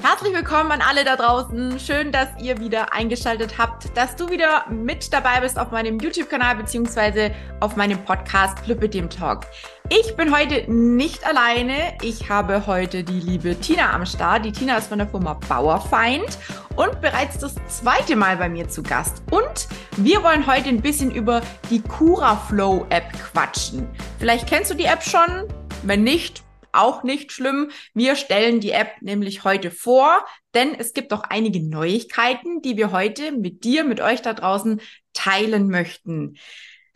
Herzlich willkommen an alle da draußen. Schön, dass ihr wieder eingeschaltet habt, dass du wieder mit dabei bist auf meinem YouTube-Kanal beziehungsweise auf meinem Podcast Flip mit dem Talk. Ich bin heute nicht alleine. Ich habe heute die liebe Tina am Start. Die Tina ist von der Firma Bauerfeind und bereits das zweite Mal bei mir zu Gast. Und wir wollen heute ein bisschen über die CuraFlow App quatschen. Vielleicht kennst du die App schon. Wenn nicht, auch nicht schlimm. Wir stellen die App nämlich heute vor, denn es gibt auch einige Neuigkeiten, die wir heute mit dir, mit euch da draußen teilen möchten.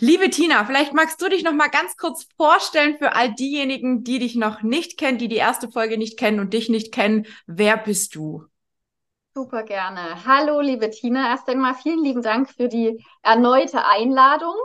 Liebe Tina, vielleicht magst du dich noch mal ganz kurz vorstellen für all diejenigen, die dich noch nicht kennen, die die erste Folge nicht kennen und dich nicht kennen. Wer bist du? Super gerne. Hallo, liebe Tina. Erst einmal vielen lieben Dank für die erneute Einladung.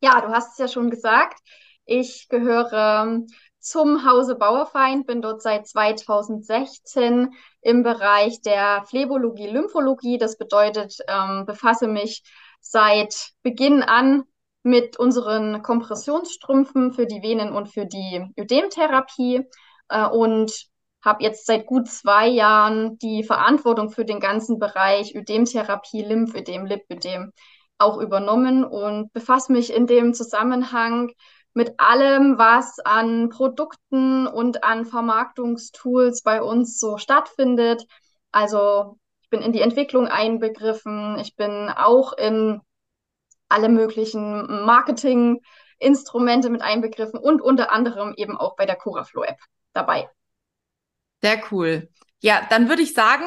Ja, du hast es ja schon gesagt. Ich gehöre zum Hause Bauerfeind, bin dort seit 2016 im Bereich der Phlebologie, Lymphologie. Das bedeutet, ähm, befasse mich seit Beginn an mit unseren Kompressionsstrümpfen für die Venen und für die Ödemtherapie äh, und habe jetzt seit gut zwei Jahren die Verantwortung für den ganzen Bereich Ödemtherapie, Lymphödem, Lipödem auch übernommen und befasse mich in dem Zusammenhang mit allem, was an Produkten und an Vermarktungstools bei uns so stattfindet. Also ich bin in die Entwicklung einbegriffen, ich bin auch in alle möglichen Marketinginstrumente mit einbegriffen und unter anderem eben auch bei der Curaflow App dabei. Sehr cool. Ja, dann würde ich sagen,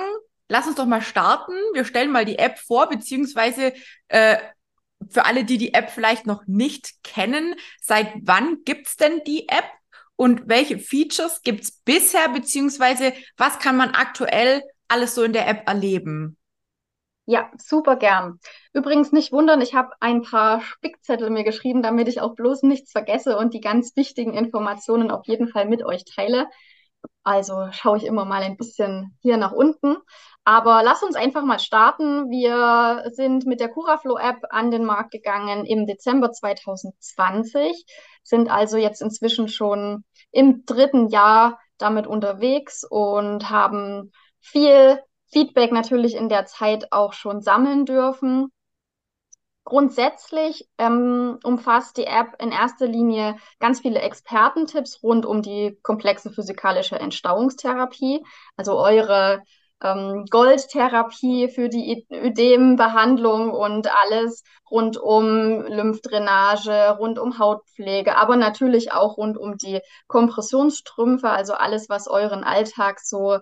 lass uns doch mal starten. Wir stellen mal die App vor, beziehungsweise äh, für alle, die die App vielleicht noch nicht kennen, seit wann gibt's denn die App und welche Features gibt's bisher, beziehungsweise was kann man aktuell alles so in der App erleben? Ja, super gern. Übrigens nicht wundern, ich habe ein paar Spickzettel mir geschrieben, damit ich auch bloß nichts vergesse und die ganz wichtigen Informationen auf jeden Fall mit euch teile. Also schaue ich immer mal ein bisschen hier nach unten. Aber lass uns einfach mal starten. Wir sind mit der Curaflow App an den Markt gegangen im Dezember 2020, sind also jetzt inzwischen schon im dritten Jahr damit unterwegs und haben viel Feedback natürlich in der Zeit auch schon sammeln dürfen. Grundsätzlich ähm, umfasst die App in erster Linie ganz viele Expertentipps rund um die komplexe physikalische Entstauungstherapie, also eure ähm, Goldtherapie für die Ödembehandlung und alles rund um Lymphdrainage, rund um Hautpflege, aber natürlich auch rund um die Kompressionsstrümpfe, also alles, was euren Alltag so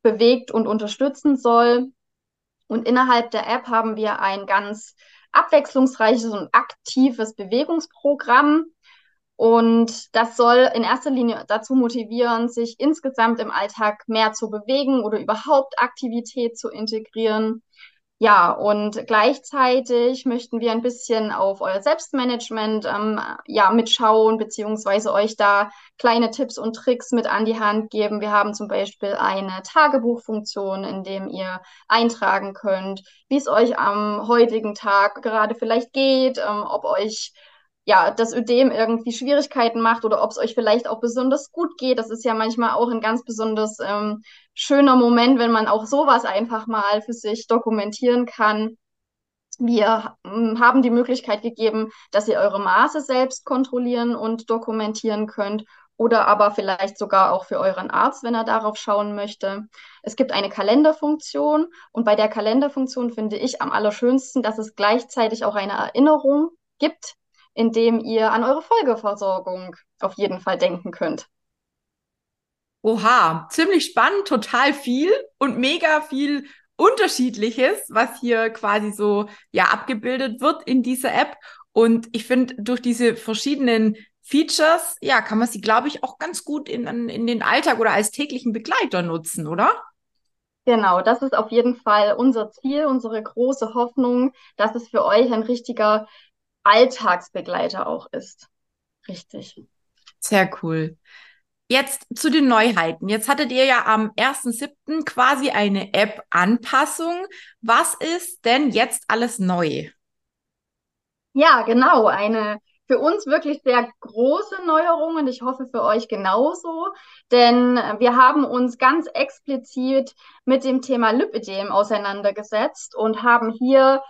bewegt und unterstützen soll. Und innerhalb der App haben wir ein ganz abwechslungsreiches und aktives Bewegungsprogramm, und das soll in erster Linie dazu motivieren, sich insgesamt im Alltag mehr zu bewegen oder überhaupt Aktivität zu integrieren. Ja, und gleichzeitig möchten wir ein bisschen auf euer Selbstmanagement ähm, ja, mitschauen, beziehungsweise euch da kleine Tipps und Tricks mit an die Hand geben. Wir haben zum Beispiel eine Tagebuchfunktion, in dem ihr eintragen könnt, wie es euch am heutigen Tag gerade vielleicht geht, ähm, ob euch ja, das Ödem irgendwie Schwierigkeiten macht oder ob es euch vielleicht auch besonders gut geht. Das ist ja manchmal auch ein ganz besonders ähm, schöner Moment, wenn man auch sowas einfach mal für sich dokumentieren kann. Wir ähm, haben die Möglichkeit gegeben, dass ihr eure Maße selbst kontrollieren und dokumentieren könnt oder aber vielleicht sogar auch für euren Arzt, wenn er darauf schauen möchte. Es gibt eine Kalenderfunktion und bei der Kalenderfunktion finde ich am allerschönsten, dass es gleichzeitig auch eine Erinnerung gibt, indem ihr an eure Folgeversorgung auf jeden Fall denken könnt. Oha, ziemlich spannend, total viel und mega viel Unterschiedliches, was hier quasi so ja abgebildet wird in dieser App. Und ich finde, durch diese verschiedenen Features, ja, kann man sie, glaube ich, auch ganz gut in, in den Alltag oder als täglichen Begleiter nutzen, oder? Genau, das ist auf jeden Fall unser Ziel, unsere große Hoffnung, dass es für euch ein richtiger Alltagsbegleiter auch ist. Richtig. Sehr cool. Jetzt zu den Neuheiten. Jetzt hattet ihr ja am 1.7. quasi eine App-Anpassung. Was ist denn jetzt alles neu? Ja, genau. Eine für uns wirklich sehr große Neuerungen. Ich hoffe für euch genauso, denn wir haben uns ganz explizit mit dem Thema Lipidem auseinandergesetzt und haben hier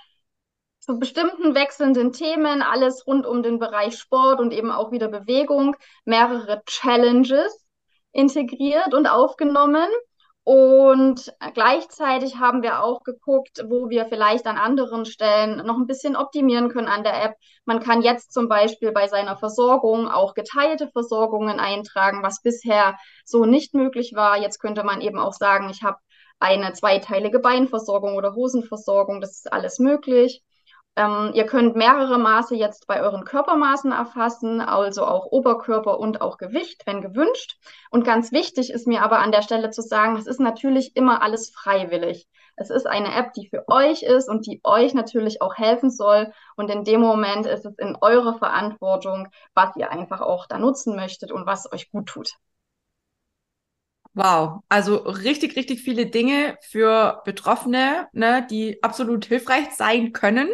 zu bestimmten wechselnden Themen, alles rund um den Bereich Sport und eben auch wieder Bewegung, mehrere Challenges integriert und aufgenommen. Und gleichzeitig haben wir auch geguckt, wo wir vielleicht an anderen Stellen noch ein bisschen optimieren können an der App. Man kann jetzt zum Beispiel bei seiner Versorgung auch geteilte Versorgungen eintragen, was bisher so nicht möglich war. Jetzt könnte man eben auch sagen, ich habe eine zweiteilige Beinversorgung oder Hosenversorgung. Das ist alles möglich. Ähm, ihr könnt mehrere Maße jetzt bei euren Körpermaßen erfassen, also auch Oberkörper und auch Gewicht, wenn gewünscht. Und ganz wichtig ist mir aber an der Stelle zu sagen, es ist natürlich immer alles freiwillig. Es ist eine App, die für euch ist und die euch natürlich auch helfen soll. Und in dem Moment ist es in eurer Verantwortung, was ihr einfach auch da nutzen möchtet und was euch gut tut. Wow, also richtig, richtig viele Dinge für Betroffene, ne, die absolut hilfreich sein können.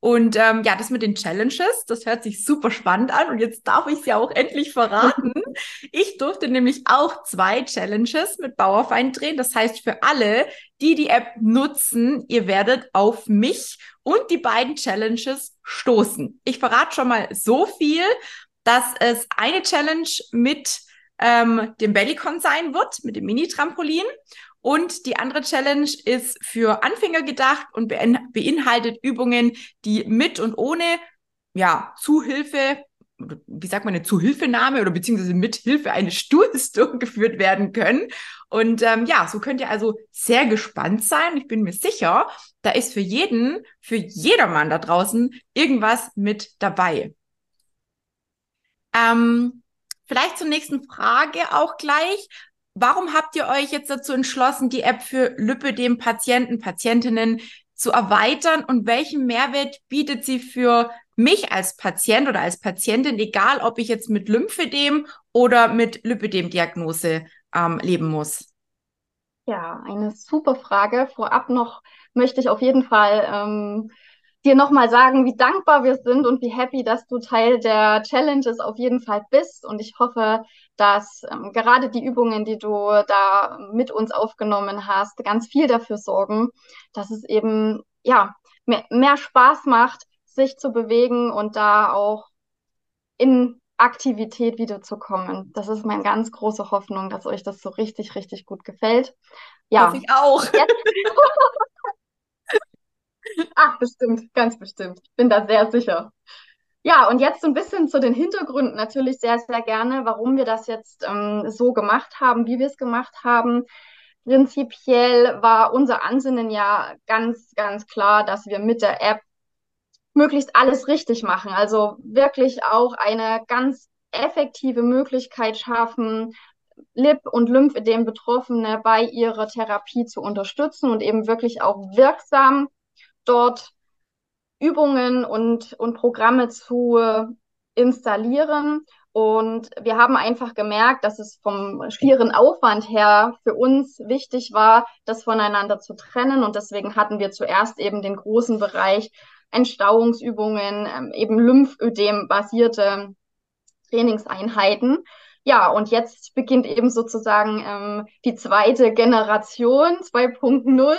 Und ähm, ja, das mit den Challenges, das hört sich super spannend an und jetzt darf ich es ja auch endlich verraten. Ich durfte nämlich auch zwei Challenges mit Bauerfeind drehen. Das heißt, für alle, die die App nutzen, ihr werdet auf mich und die beiden Challenges stoßen. Ich verrate schon mal so viel, dass es eine Challenge mit ähm, dem Bellycon sein wird, mit dem Mini-Trampolin. Und die andere Challenge ist für Anfänger gedacht und beinhaltet Übungen, die mit und ohne ja, Zuhilfe, wie sagt man, eine Zuhilfenahme oder beziehungsweise mit Hilfe eines Stuhls durchgeführt werden können. Und ähm, ja, so könnt ihr also sehr gespannt sein. Ich bin mir sicher, da ist für jeden, für jedermann da draußen irgendwas mit dabei. Ähm, vielleicht zur nächsten Frage auch gleich. Warum habt ihr euch jetzt dazu entschlossen, die App für Lipödem Patienten, Patientinnen zu erweitern und welchen Mehrwert bietet sie für mich als Patient oder als Patientin, egal ob ich jetzt mit Lymphedem oder mit Lipödem-Diagnose ähm, leben muss? Ja, eine super Frage. Vorab noch möchte ich auf jeden Fall ähm, dir nochmal sagen, wie dankbar wir sind und wie happy, dass du Teil der Challenges auf jeden Fall bist. Und ich hoffe, dass ähm, gerade die Übungen, die du da mit uns aufgenommen hast, ganz viel dafür sorgen, dass es eben ja mehr, mehr Spaß macht, sich zu bewegen und da auch in Aktivität wiederzukommen. Das ist meine ganz große Hoffnung, dass euch das so richtig, richtig gut gefällt. Ja, Hoffe ich auch. Jetzt, Ach, bestimmt, ganz bestimmt. Ich bin da sehr sicher. Ja, und jetzt so ein bisschen zu den Hintergründen natürlich sehr, sehr gerne, warum wir das jetzt ähm, so gemacht haben, wie wir es gemacht haben. Prinzipiell war unser Ansinnen ja ganz, ganz klar, dass wir mit der App möglichst alles richtig machen. Also wirklich auch eine ganz effektive Möglichkeit schaffen, Lip- und Lymphedem Betroffene bei ihrer Therapie zu unterstützen und eben wirklich auch wirksam dort Übungen und, und Programme zu installieren. Und wir haben einfach gemerkt, dass es vom schieren Aufwand her für uns wichtig war, das voneinander zu trennen. Und deswegen hatten wir zuerst eben den großen Bereich Entstauungsübungen, ähm, eben Lymphödem-basierte Trainingseinheiten. Ja, und jetzt beginnt eben sozusagen ähm, die zweite Generation 2.0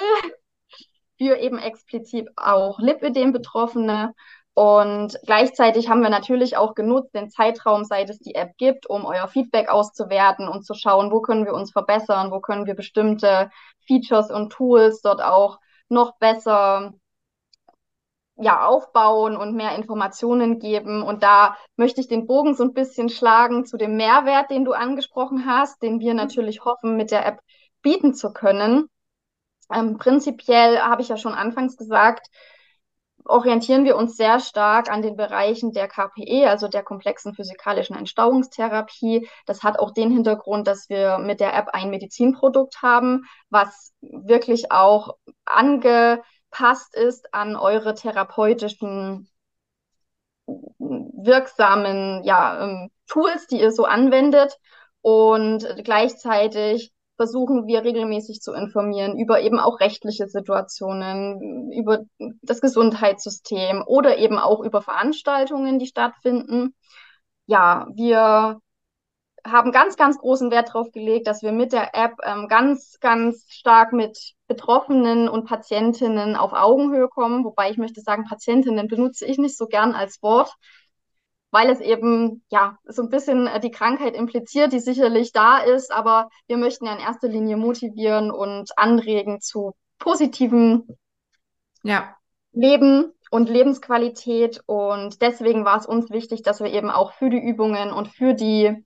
für eben explizit auch Lipödem-Betroffene. Und gleichzeitig haben wir natürlich auch genutzt den Zeitraum, seit es die App gibt, um euer Feedback auszuwerten und zu schauen, wo können wir uns verbessern, wo können wir bestimmte Features und Tools dort auch noch besser ja, aufbauen und mehr Informationen geben. Und da möchte ich den Bogen so ein bisschen schlagen zu dem Mehrwert, den du angesprochen hast, den wir natürlich hoffen, mit der App bieten zu können. Ähm, prinzipiell habe ich ja schon anfangs gesagt, orientieren wir uns sehr stark an den Bereichen der KPE, also der komplexen physikalischen Entstauungstherapie. Das hat auch den Hintergrund, dass wir mit der App ein Medizinprodukt haben, was wirklich auch angepasst ist an eure therapeutischen wirksamen ja, ähm, Tools, die ihr so anwendet und gleichzeitig versuchen wir regelmäßig zu informieren über eben auch rechtliche Situationen, über das Gesundheitssystem oder eben auch über Veranstaltungen, die stattfinden. Ja, wir haben ganz, ganz großen Wert darauf gelegt, dass wir mit der App ähm, ganz, ganz stark mit Betroffenen und Patientinnen auf Augenhöhe kommen. Wobei ich möchte sagen, Patientinnen benutze ich nicht so gern als Wort, weil es eben ja so ein bisschen äh, die Krankheit impliziert, die sicherlich da ist. Aber wir möchten ja in erster Linie motivieren und anregen zu positiven ja. Leben und Lebensqualität. Und deswegen war es uns wichtig, dass wir eben auch für die Übungen und für die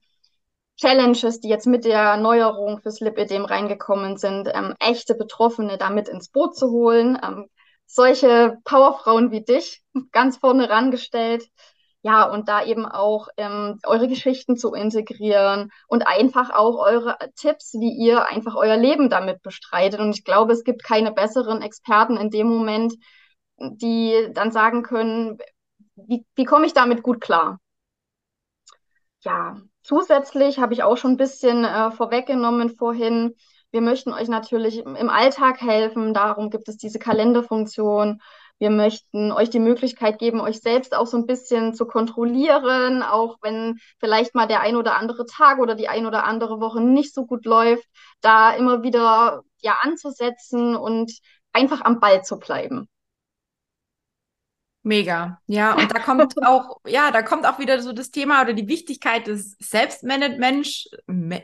Challenges, die jetzt mit der Neuerung fürs Lipidem reingekommen sind, ähm, echte Betroffene damit ins Boot zu holen. Ähm, solche Powerfrauen wie dich ganz vorne rangestellt. Ja, und da eben auch ähm, eure Geschichten zu integrieren und einfach auch eure Tipps, wie ihr einfach euer Leben damit bestreitet. Und ich glaube, es gibt keine besseren Experten in dem Moment, die dann sagen können, wie, wie komme ich damit gut klar? Ja, Zusätzlich habe ich auch schon ein bisschen äh, vorweggenommen vorhin. Wir möchten euch natürlich im Alltag helfen. Darum gibt es diese Kalenderfunktion. Wir möchten euch die Möglichkeit geben, euch selbst auch so ein bisschen zu kontrollieren, auch wenn vielleicht mal der ein oder andere Tag oder die ein oder andere Woche nicht so gut läuft, da immer wieder ja anzusetzen und einfach am Ball zu bleiben. Mega, ja. Und da kommt auch, ja, da kommt auch wieder so das Thema oder die Wichtigkeit des Selbstmanagement,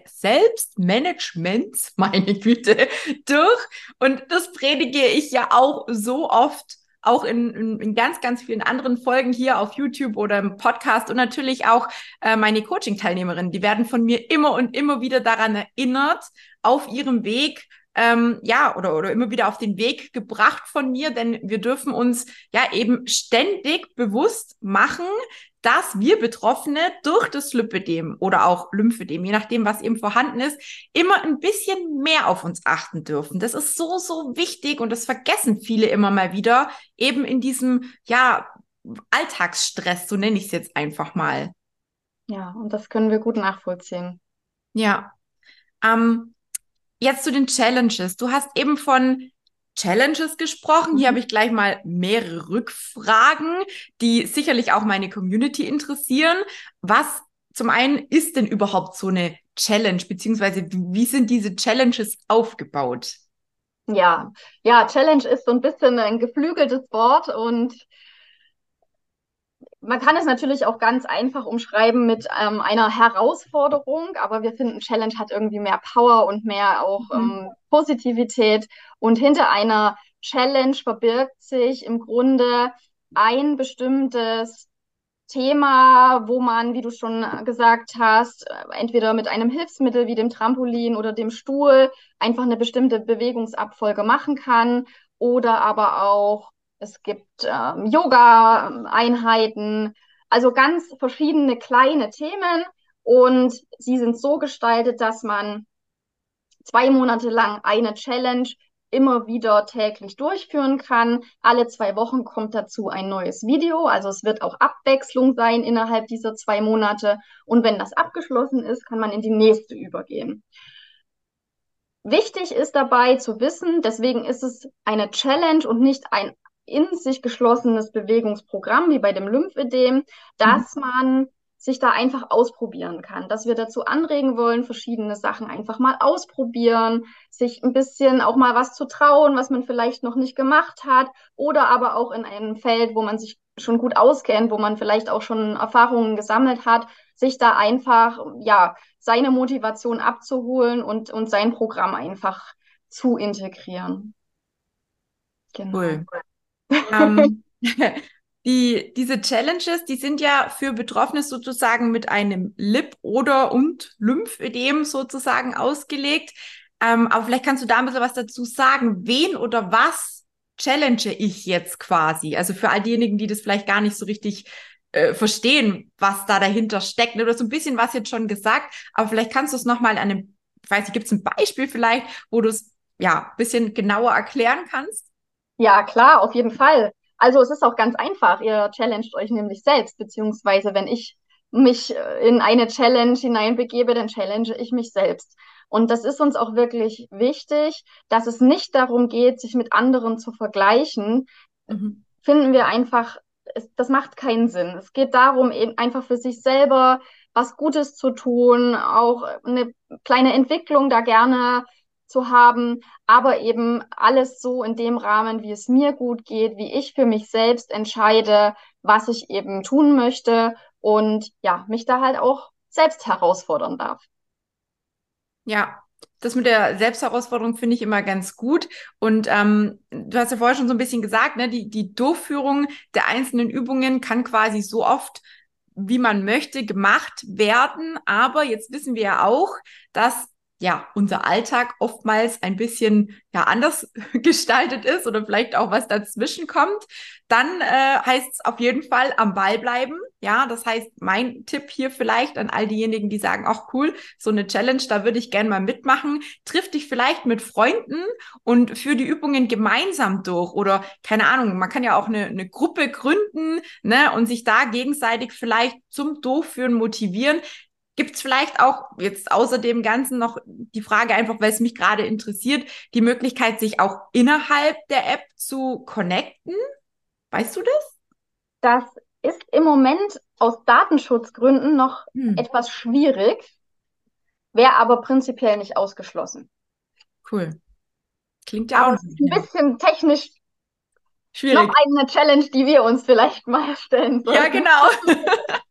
Selbstmanagements, meine Güte, durch. Und das predige ich ja auch so oft, auch in, in, in ganz, ganz vielen anderen Folgen hier auf YouTube oder im Podcast und natürlich auch äh, meine Coaching-Teilnehmerinnen, die werden von mir immer und immer wieder daran erinnert, auf ihrem Weg ähm, ja, oder, oder immer wieder auf den Weg gebracht von mir, denn wir dürfen uns ja eben ständig bewusst machen, dass wir Betroffene durch das Lymphedem oder auch Lymphedem, je nachdem, was eben vorhanden ist, immer ein bisschen mehr auf uns achten dürfen. Das ist so, so wichtig und das vergessen viele immer mal wieder, eben in diesem, ja, Alltagsstress, so nenne ich es jetzt einfach mal. Ja, und das können wir gut nachvollziehen. Ja. Ähm, Jetzt zu den Challenges. Du hast eben von Challenges gesprochen. Hier mhm. habe ich gleich mal mehrere Rückfragen, die sicherlich auch meine Community interessieren. Was zum einen ist denn überhaupt so eine Challenge, beziehungsweise wie sind diese Challenges aufgebaut? Ja, ja, Challenge ist so ein bisschen ein geflügeltes Wort und man kann es natürlich auch ganz einfach umschreiben mit ähm, einer Herausforderung, aber wir finden, Challenge hat irgendwie mehr Power und mehr auch mhm. ähm, Positivität. Und hinter einer Challenge verbirgt sich im Grunde ein bestimmtes Thema, wo man, wie du schon gesagt hast, entweder mit einem Hilfsmittel wie dem Trampolin oder dem Stuhl einfach eine bestimmte Bewegungsabfolge machen kann oder aber auch es gibt ähm, Yoga-Einheiten, also ganz verschiedene kleine Themen und sie sind so gestaltet, dass man zwei Monate lang eine Challenge immer wieder täglich durchführen kann. Alle zwei Wochen kommt dazu ein neues Video. Also es wird auch Abwechslung sein innerhalb dieser zwei Monate. Und wenn das abgeschlossen ist, kann man in die nächste übergehen. Wichtig ist dabei zu wissen, deswegen ist es eine Challenge und nicht ein in sich geschlossenes Bewegungsprogramm, wie bei dem Lymphödem, dass mhm. man sich da einfach ausprobieren kann, dass wir dazu anregen wollen, verschiedene Sachen einfach mal ausprobieren, sich ein bisschen auch mal was zu trauen, was man vielleicht noch nicht gemacht hat oder aber auch in einem Feld, wo man sich schon gut auskennt, wo man vielleicht auch schon Erfahrungen gesammelt hat, sich da einfach, ja, seine Motivation abzuholen und, und sein Programm einfach zu integrieren. Genau. Cool ähm, die, diese Challenges, die sind ja für Betroffene sozusagen mit einem Lip- oder und Lymphödem sozusagen ausgelegt. Ähm, aber vielleicht kannst du da ein bisschen was dazu sagen. Wen oder was challenge ich jetzt quasi? Also für all diejenigen, die das vielleicht gar nicht so richtig äh, verstehen, was da dahinter steckt. Oder so ein bisschen was jetzt schon gesagt, aber vielleicht kannst du es nochmal an einem, ich weiß nicht, gibt es ein Beispiel vielleicht, wo du es ja ein bisschen genauer erklären kannst? Ja, klar, auf jeden Fall. Also es ist auch ganz einfach. Ihr challenged euch nämlich selbst, beziehungsweise wenn ich mich äh, in eine Challenge hineinbegebe, dann challenge ich mich selbst. Und das ist uns auch wirklich wichtig, dass es nicht darum geht, sich mit anderen zu vergleichen. Mhm. Finden wir einfach, es, das macht keinen Sinn. Es geht darum, eben einfach für sich selber was Gutes zu tun, auch eine kleine Entwicklung da gerne zu haben, aber eben alles so in dem Rahmen, wie es mir gut geht, wie ich für mich selbst entscheide, was ich eben tun möchte und ja, mich da halt auch selbst herausfordern darf. Ja, das mit der Selbstherausforderung finde ich immer ganz gut. Und ähm, du hast ja vorher schon so ein bisschen gesagt, ne, die, die Durchführung der einzelnen Übungen kann quasi so oft, wie man möchte, gemacht werden. Aber jetzt wissen wir ja auch, dass ja, unser Alltag oftmals ein bisschen ja anders gestaltet ist oder vielleicht auch was dazwischen kommt, dann äh, heißt es auf jeden Fall am Ball bleiben. Ja, das heißt, mein Tipp hier vielleicht an all diejenigen, die sagen, ach cool, so eine Challenge, da würde ich gerne mal mitmachen. Triff dich vielleicht mit Freunden und führ die Übungen gemeinsam durch oder keine Ahnung, man kann ja auch eine, eine Gruppe gründen ne, und sich da gegenseitig vielleicht zum Durchführen motivieren. Gibt es vielleicht auch jetzt außer dem Ganzen noch die Frage einfach, weil es mich gerade interessiert, die Möglichkeit, sich auch innerhalb der App zu connecten? Weißt du das? Das ist im Moment aus Datenschutzgründen noch hm. etwas schwierig, wäre aber prinzipiell nicht ausgeschlossen. Cool. Klingt ja aber auch ein bisschen technisch schwierig. Noch eine Challenge, die wir uns vielleicht mal erstellen sollen. Ja, genau.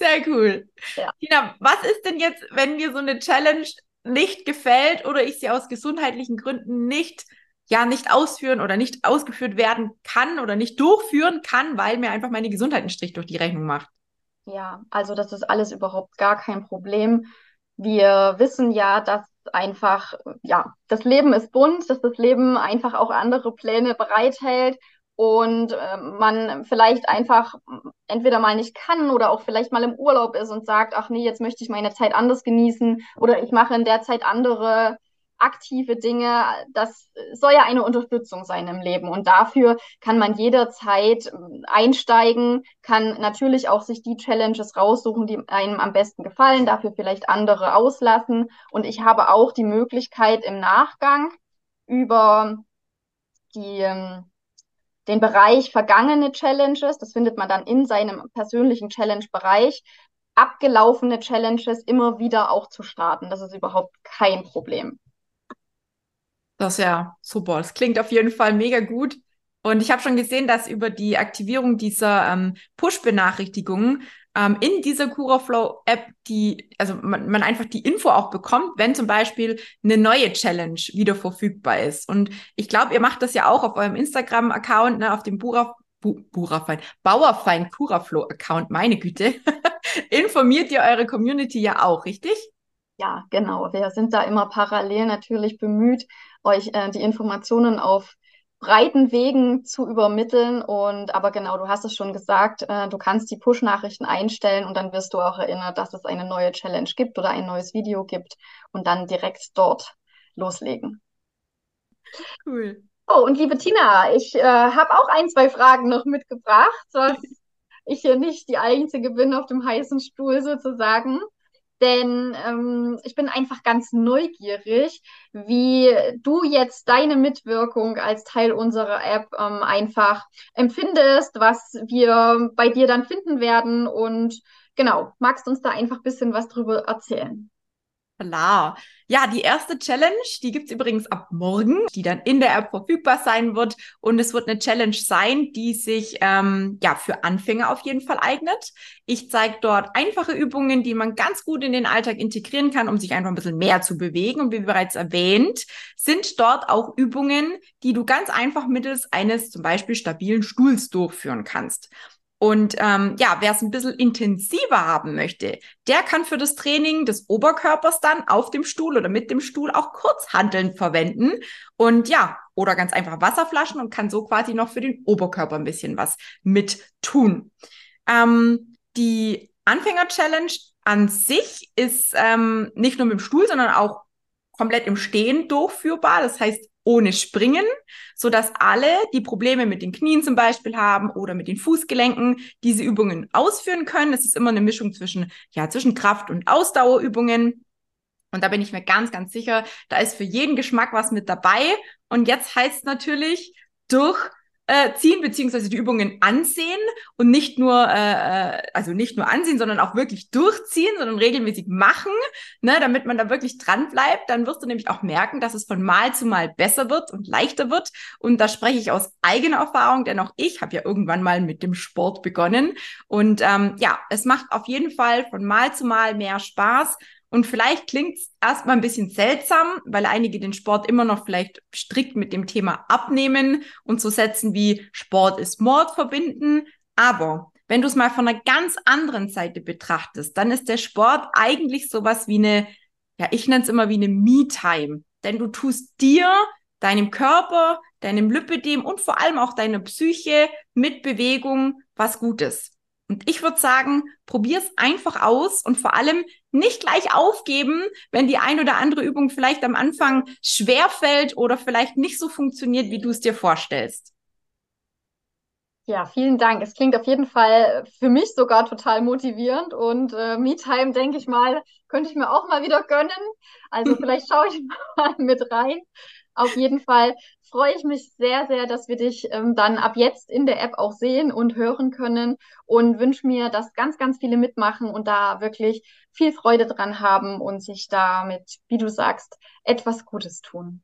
Sehr cool. Ja. Tina, was ist denn jetzt, wenn mir so eine Challenge nicht gefällt oder ich sie aus gesundheitlichen Gründen nicht ja nicht ausführen oder nicht ausgeführt werden kann oder nicht durchführen kann, weil mir einfach meine Gesundheit einen Strich durch die Rechnung macht. Ja, also das ist alles überhaupt gar kein Problem. Wir wissen ja, dass einfach, ja, das Leben ist bunt, dass das Leben einfach auch andere Pläne bereithält und äh, man vielleicht einfach entweder mal nicht kann oder auch vielleicht mal im Urlaub ist und sagt, ach nee, jetzt möchte ich meine Zeit anders genießen oder ich mache in der Zeit andere aktive Dinge. Das soll ja eine Unterstützung sein im Leben und dafür kann man jederzeit ähm, einsteigen, kann natürlich auch sich die Challenges raussuchen, die einem am besten gefallen, dafür vielleicht andere auslassen und ich habe auch die Möglichkeit im Nachgang über die ähm, den Bereich vergangene Challenges, das findet man dann in seinem persönlichen Challenge-Bereich, abgelaufene Challenges immer wieder auch zu starten. Das ist überhaupt kein Problem. Das ist ja super. Das klingt auf jeden Fall mega gut. Und ich habe schon gesehen, dass über die Aktivierung dieser ähm, Push-Benachrichtigungen ähm, in dieser CuraFlow-App die, also man, man einfach die Info auch bekommt, wenn zum Beispiel eine neue Challenge wieder verfügbar ist. Und ich glaube, ihr macht das ja auch auf eurem Instagram-Account, ne, auf dem Bura, Bu, Burafein, Bauerfein CuraFlow-Account, meine Güte. Informiert ihr eure Community ja auch, richtig? Ja, genau. Wir sind da immer parallel natürlich bemüht, euch äh, die Informationen auf breiten Wegen zu übermitteln. Und aber genau, du hast es schon gesagt, äh, du kannst die Push-Nachrichten einstellen und dann wirst du auch erinnert, dass es eine neue Challenge gibt oder ein neues Video gibt und dann direkt dort loslegen. Cool. Oh, und liebe Tina, ich äh, habe auch ein, zwei Fragen noch mitgebracht, dass ich hier nicht die Einzige bin auf dem heißen Stuhl sozusagen denn ähm, ich bin einfach ganz neugierig, wie du jetzt deine Mitwirkung als Teil unserer App ähm, einfach empfindest, was wir bei dir dann finden werden und genau, magst uns da einfach ein bisschen was drüber erzählen? Klar. Ja, die erste Challenge, die gibt's übrigens ab morgen, die dann in der App verfügbar sein wird. Und es wird eine Challenge sein, die sich ähm, ja für Anfänger auf jeden Fall eignet. Ich zeige dort einfache Übungen, die man ganz gut in den Alltag integrieren kann, um sich einfach ein bisschen mehr zu bewegen. Und wie bereits erwähnt, sind dort auch Übungen, die du ganz einfach mittels eines zum Beispiel stabilen Stuhls durchführen kannst. Und ähm, ja, wer es ein bisschen intensiver haben möchte, der kann für das Training des Oberkörpers dann auf dem Stuhl oder mit dem Stuhl auch Kurzhanteln verwenden. Und ja, oder ganz einfach Wasserflaschen und kann so quasi noch für den Oberkörper ein bisschen was mit tun. Ähm, die Anfänger-Challenge an sich ist ähm, nicht nur mit dem Stuhl, sondern auch komplett im Stehen durchführbar. Das heißt, ohne Springen, so dass alle, die Probleme mit den Knien zum Beispiel haben oder mit den Fußgelenken, diese Übungen ausführen können. Es ist immer eine Mischung zwischen, ja, zwischen Kraft- und Ausdauerübungen. Und da bin ich mir ganz, ganz sicher, da ist für jeden Geschmack was mit dabei. Und jetzt heißt natürlich, durch äh, ziehen, beziehungsweise die Übungen ansehen und nicht nur, äh, äh, also nicht nur ansehen, sondern auch wirklich durchziehen, sondern regelmäßig machen, ne, damit man da wirklich dran bleibt. Dann wirst du nämlich auch merken, dass es von Mal zu Mal besser wird und leichter wird. Und da spreche ich aus eigener Erfahrung, denn auch ich habe ja irgendwann mal mit dem Sport begonnen. Und ähm, ja, es macht auf jeden Fall von Mal zu Mal mehr Spaß. Und vielleicht klingt es erstmal ein bisschen seltsam, weil einige den Sport immer noch vielleicht strikt mit dem Thema Abnehmen und so Sätzen wie Sport ist Mord verbinden. Aber wenn du es mal von einer ganz anderen Seite betrachtest, dann ist der Sport eigentlich sowas wie eine, ja, ich nenne es immer wie eine Me-Time. Denn du tust dir, deinem Körper, deinem Lipidem und vor allem auch deiner Psyche mit Bewegung was Gutes. Und ich würde sagen, probier's einfach aus und vor allem nicht gleich aufgeben, wenn die ein oder andere Übung vielleicht am Anfang schwer fällt oder vielleicht nicht so funktioniert, wie du es dir vorstellst. Ja, vielen Dank. Es klingt auf jeden Fall für mich sogar total motivierend und äh, MeTime, denke ich mal, könnte ich mir auch mal wieder gönnen. Also vielleicht schaue ich mal mit rein. Auf jeden Fall freue ich mich sehr, sehr, dass wir dich ähm, dann ab jetzt in der App auch sehen und hören können und wünsche mir, dass ganz, ganz viele mitmachen und da wirklich viel Freude dran haben und sich damit, wie du sagst, etwas Gutes tun.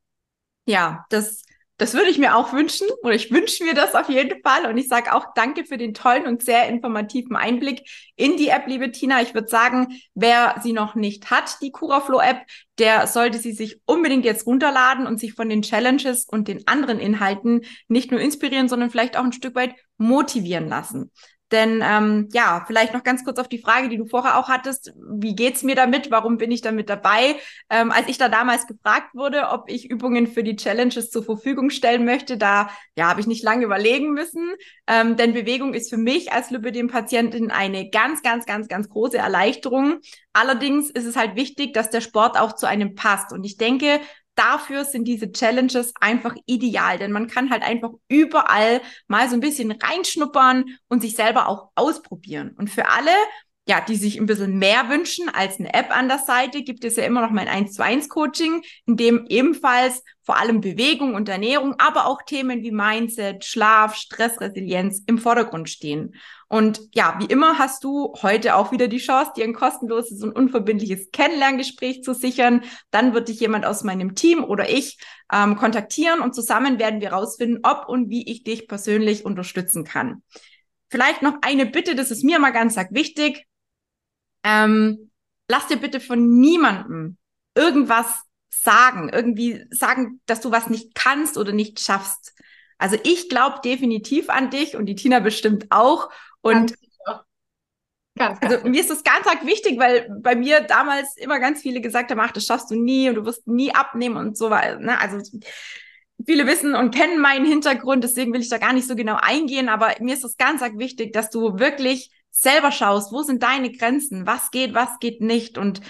Ja, das das würde ich mir auch wünschen oder ich wünsche mir das auf jeden Fall. Und ich sage auch danke für den tollen und sehr informativen Einblick in die App, liebe Tina. Ich würde sagen, wer sie noch nicht hat, die CuraFlow-App, der sollte sie sich unbedingt jetzt runterladen und sich von den Challenges und den anderen Inhalten nicht nur inspirieren, sondern vielleicht auch ein Stück weit motivieren lassen. Denn ähm, ja, vielleicht noch ganz kurz auf die Frage, die du vorher auch hattest, wie geht's mir damit? Warum bin ich damit dabei? Ähm, als ich da damals gefragt wurde, ob ich Übungen für die Challenges zur Verfügung stellen möchte, da ja, habe ich nicht lange überlegen müssen. Ähm, denn Bewegung ist für mich als Lipödem-Patientin eine ganz, ganz, ganz, ganz große Erleichterung. Allerdings ist es halt wichtig, dass der Sport auch zu einem passt. Und ich denke, dafür sind diese Challenges einfach ideal, denn man kann halt einfach überall mal so ein bisschen reinschnuppern und sich selber auch ausprobieren. Und für alle, ja, die sich ein bisschen mehr wünschen als eine App an der Seite, gibt es ja immer noch mein 1 zu 1 Coaching, in dem ebenfalls vor allem Bewegung und Ernährung, aber auch Themen wie Mindset, Schlaf, Stressresilienz im Vordergrund stehen. Und ja, wie immer hast du heute auch wieder die Chance, dir ein kostenloses und unverbindliches Kennenlerngespräch zu sichern. Dann wird dich jemand aus meinem Team oder ich ähm, kontaktieren und zusammen werden wir rausfinden, ob und wie ich dich persönlich unterstützen kann. Vielleicht noch eine Bitte, das ist mir mal ganz wichtig. Ähm, lass dir bitte von niemandem irgendwas sagen, irgendwie sagen, dass du was nicht kannst oder nicht schaffst. Also ich glaube definitiv an dich und die Tina bestimmt auch. Und Ganz, ganz also mir ist das ganz arg wichtig, weil bei mir damals immer ganz viele gesagt haben, ach, das schaffst du nie und du wirst nie abnehmen und so weiter. Ne? Also viele wissen und kennen meinen Hintergrund, deswegen will ich da gar nicht so genau eingehen, aber mir ist das ganz arg wichtig, dass du wirklich selber schaust, wo sind deine Grenzen, was geht, was geht nicht. Und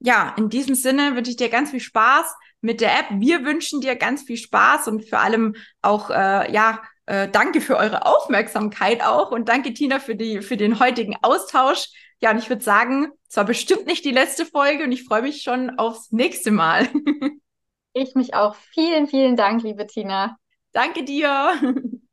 ja, in diesem Sinne wünsche ich dir ganz viel Spaß mit der App. Wir wünschen dir ganz viel Spaß und vor allem auch, äh, ja, äh, danke für eure Aufmerksamkeit auch und danke Tina für die für den heutigen Austausch. Ja, und ich würde sagen, es war bestimmt nicht die letzte Folge und ich freue mich schon aufs nächste Mal. ich mich auch. Vielen, vielen Dank, liebe Tina. Danke dir.